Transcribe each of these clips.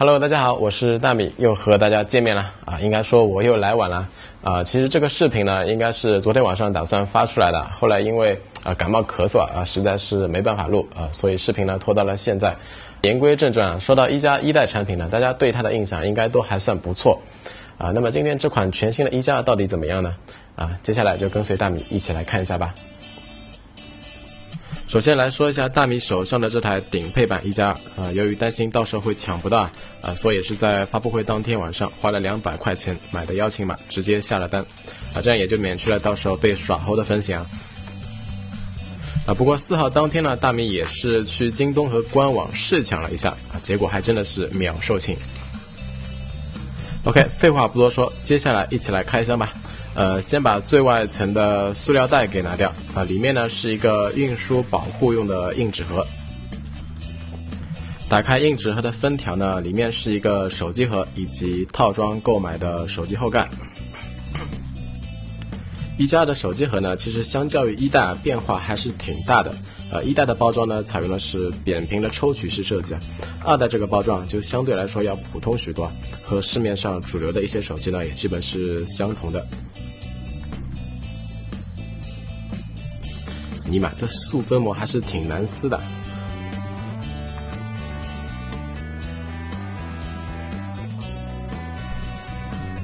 Hello，大家好，我是大米，又和大家见面了啊。应该说我又来晚了啊。其实这个视频呢，应该是昨天晚上打算发出来的，后来因为啊感冒咳嗽啊，实在是没办法录啊，所以视频呢拖到了现在。言归正传啊，说到一加一代产品呢，大家对它的印象应该都还算不错啊。那么今天这款全新的一加到底怎么样呢？啊，接下来就跟随大米一起来看一下吧。首先来说一下大米手上的这台顶配版一加二啊，由于担心到时候会抢不到啊，所以是在发布会当天晚上花了两百块钱买的邀请码，直接下了单啊，这样也就免去了到时候被耍猴的风险啊。啊，不过四号当天呢，大米也是去京东和官网试抢了一下啊，结果还真的是秒售罄。OK，废话不多说，接下来一起来开箱吧。呃，先把最外层的塑料袋给拿掉啊，里面呢是一个运输保护用的硬纸盒。打开硬纸盒的封条呢，里面是一个手机盒以及套装购买的手机后盖。一加二的手机盒呢，其实相较于一代啊变化还是挺大的。呃，一代的包装呢，采用的是扁平的抽取式设计，二代这个包装就相对来说要普通许多，和市面上主流的一些手机呢，也基本是相同的。尼玛，这塑封膜还是挺难撕的。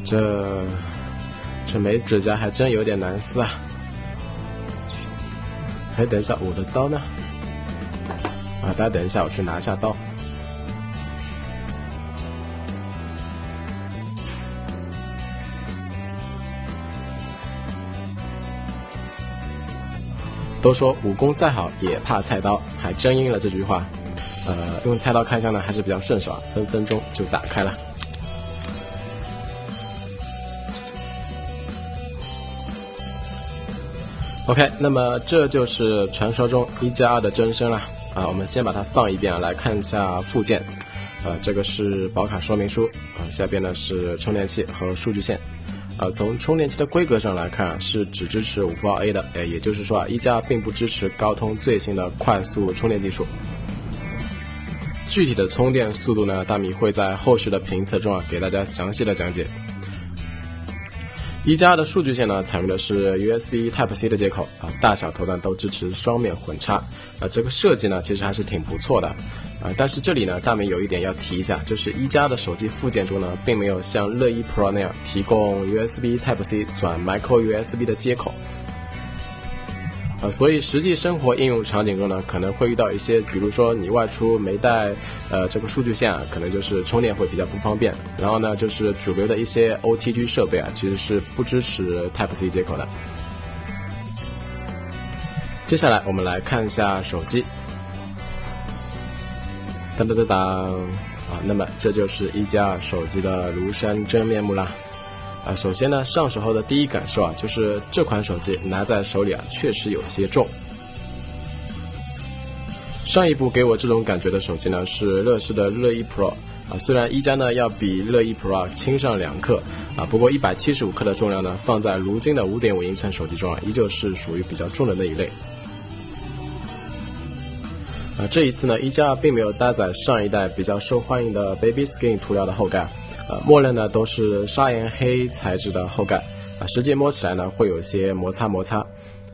这这没指甲还真有点难撕啊！哎，等一下，我的刀呢？啊，大家等一下，我去拿一下刀。都说武功再好也怕菜刀，还真应了这句话。呃，用菜刀开箱呢还是比较顺手啊，分分钟就打开了。OK，那么这就是传说中一加二的真身了。啊，我们先把它放一遍，来看一下附件。呃，这个是保卡说明书。啊，下边呢是充电器和数据线。啊，从充电器的规格上来看，是只支持五伏二 A 的，哎，也就是说啊，一加并不支持高通最新的快速充电技术。具体的充电速度呢，大米会在后续的评测中啊，给大家详细的讲解。一加的数据线呢，采用的是 USB Type C 的接口啊，大小头呢都支持双面混插啊，这个设计呢，其实还是挺不错的啊。但是这里呢，大明有一点要提一下，就是一加的手机附件中呢，并没有像乐一 Pro 那样提供 USB Type C 转 Micro USB 的接口。所以实际生活应用场景中呢，可能会遇到一些，比如说你外出没带呃这个数据线啊，可能就是充电会比较不方便。然后呢，就是主流的一些 OTG 设备啊，其实是不支持 Type C 接口的。接下来我们来看一下手机，当当当当啊，那么这就是一加手机的庐山真面目啦。啊，首先呢，上手后的第一感受啊，就是这款手机拿在手里啊，确实有些重。上一部给我这种感觉的手机呢，是乐视的乐一 Pro 啊，虽然一加呢要比乐一 Pro 轻上两克啊，不过一百七十五克的重量呢，放在如今的五点五英寸手机中啊，依旧是属于比较重的那一类。啊，这一次呢，一加二并没有搭载上一代比较受欢迎的 Baby Skin 涂料的后盖。呃，默认呢都是砂岩黑材质的后盖，啊，实际摸起来呢会有些摩擦摩擦，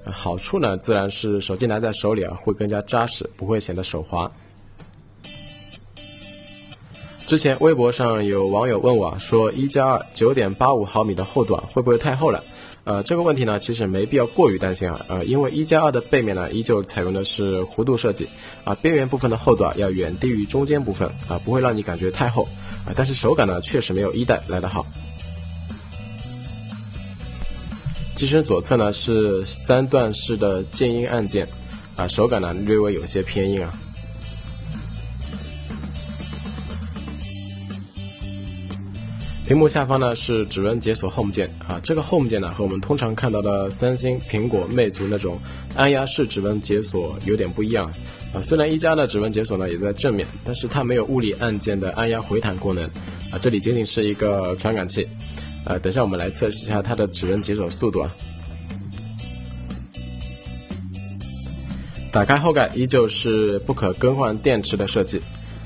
好处呢自然是手机拿在手里啊会更加扎实，不会显得手滑。之前微博上有网友问我啊，说一加二九点八五毫米的厚度啊会不会太厚了？呃，这个问题呢其实没必要过于担心啊，呃，因为一加二的背面呢依旧采用的是弧度设计，啊，边缘部分的厚度啊要远低于中间部分啊，不会让你感觉太厚。啊，但是手感呢，确实没有一代来得好。机身左侧呢是三段式的静音按键，啊，手感呢略微有些偏硬啊。屏幕下方呢是指纹解锁 Home 键啊，这个 Home 键呢和我们通常看到的三星、苹果、魅族那种按压式指纹解锁有点不一样啊。虽然一加的指纹解锁呢也在正面，但是它没有物理按键的按压回弹功能啊，这里仅仅是一个传感器。呃，等下我们来测试一下它的指纹解锁速度啊。打开后盖依旧是不可更换电池的设计。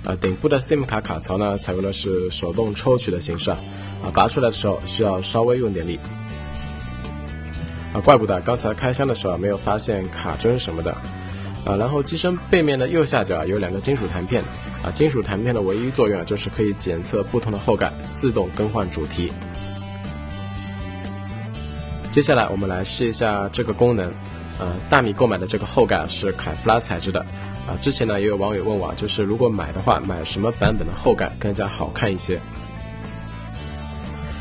啊，顶部的 SIM 卡卡槽呢，采用的是手动抽取的形式啊，拔出来的时候需要稍微用点力。啊，怪不得刚才开箱的时候没有发现卡针什么的。啊，然后机身背面的右下角有两个金属弹片，啊，金属弹片的唯一作用，就是可以检测不同的后盖，自动更换主题。接下来我们来试一下这个功能。呃，大米购买的这个后盖是凯夫拉材质的。啊，之前呢也有网友问我，就是如果买的话，买什么版本的后盖更加好看一些？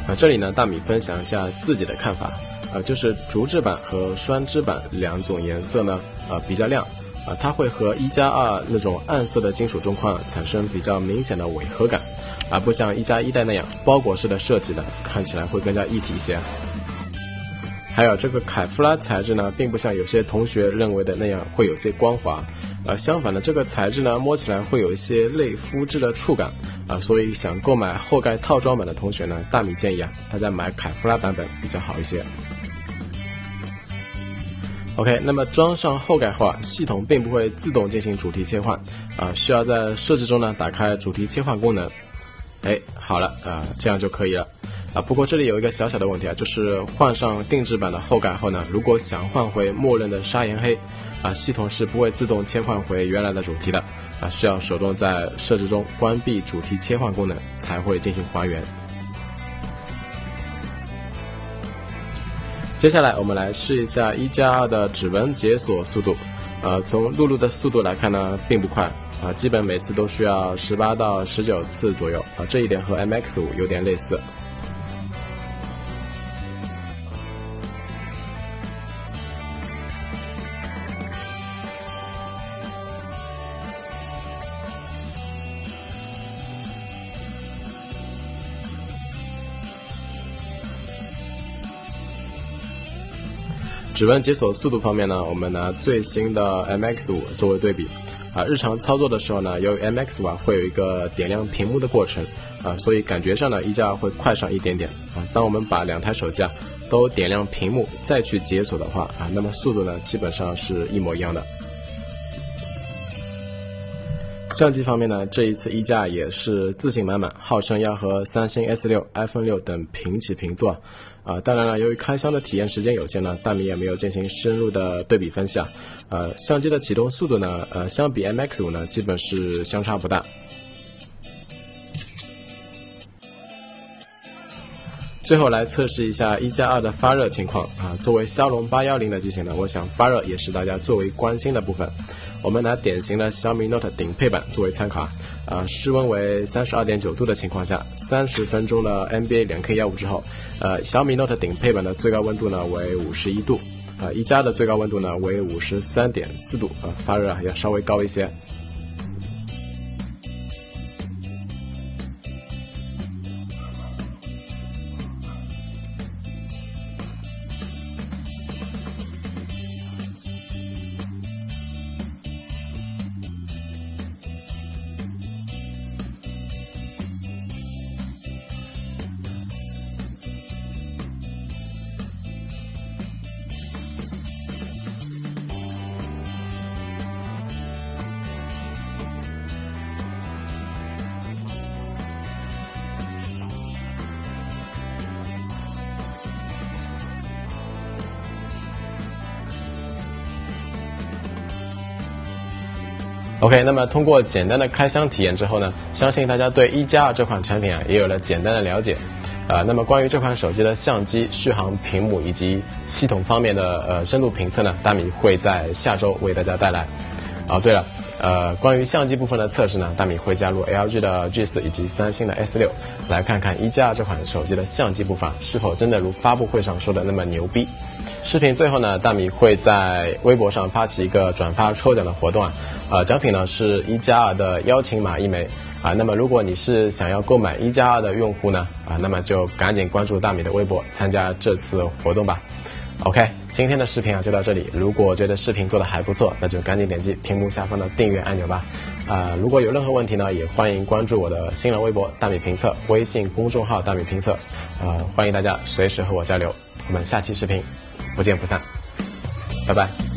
啊，这里呢大米分享一下自己的看法。啊，就是竹制版和栓织版两种颜色呢，啊比较亮。啊，它会和一加二那种暗色的金属中框产生比较明显的违和感，而不像一加一代那样包裹式的设计呢，看起来会更加一体一些。还有这个凯夫拉材质呢，并不像有些同学认为的那样会有些光滑，呃，相反的，这个材质呢，摸起来会有一些类肤质的触感，啊，所以想购买后盖套装版的同学呢，大米建议啊，大家买凯夫拉版本比较好一些。OK，那么装上后盖后啊，系统并不会自动进行主题切换，啊，需要在设置中呢打开主题切换功能。哎，好了，啊，这样就可以了，啊，不过这里有一个小小的问题啊，就是换上定制版的后盖后呢，如果想换回默认的砂岩黑，啊，系统是不会自动切换回原来的主题的，啊，需要手动在设置中关闭主题切换功能才会进行还原。接下来我们来试一下一加二的指纹解锁速度，呃，从露露的速度来看呢，并不快，啊，基本每次都需要十八到十九次左右，啊，这一点和 MX 五有点类似。指纹解锁速度方面呢，我们拿最新的 MX 五作为对比，啊，日常操作的时候呢，由于 MX 五啊会有一个点亮屏幕的过程，啊，所以感觉上呢一加会快上一点点，啊，当我们把两台手机啊都点亮屏幕再去解锁的话，啊，那么速度呢基本上是一模一样的。相机方面呢，这一次一加也是自信满满，号称要和三星 S 六、iPhone 六等平起平坐。啊，当然了，由于开箱的体验时间有限呢，大米也没有进行深入的对比分析啊。呃，相机的启动速度呢，呃，相比 MX 五呢，基本是相差不大。最后来测试一下一加二的发热情况啊。作为骁龙八幺零的机型呢，我想发热也是大家最为关心的部分。我们拿典型的小米 Note 顶配版作为参考啊，室温为三十二点九度的情况下，三十分钟的 NBA 两 K 幺五之后，呃，小米 Note 顶配版的最高温度呢为五十一度，啊，一加的最高温度呢为五十三点四度，啊，发热啊要稍微高一些。OK，那么通过简单的开箱体验之后呢，相信大家对一加二这款产品啊也有了简单的了解。啊，那么关于这款手机的相机、续航、屏幕以及系统方面的呃深度评测呢，大米会在下周为大家带来。啊，对了，呃，关于相机部分的测试呢，大米会加入 LG 的 G 四以及三星的 S 六，来看看一加二这款手机的相机部分是否真的如发布会上说的那么牛逼。视频最后呢，大米会在微博上发起一个转发抽奖的活动啊，呃，奖品呢是一加二的邀请码一枚啊。那么如果你是想要购买一加二的用户呢，啊，那么就赶紧关注大米的微博参加这次活动吧。OK，今天的视频啊就到这里。如果觉得视频做的还不错，那就赶紧点击屏幕下方的订阅按钮吧。啊，如果有任何问题呢，也欢迎关注我的新浪微博大米评测，微信公众号大米评测，啊，欢迎大家随时和我交流。我们下期视频不见不散，拜拜。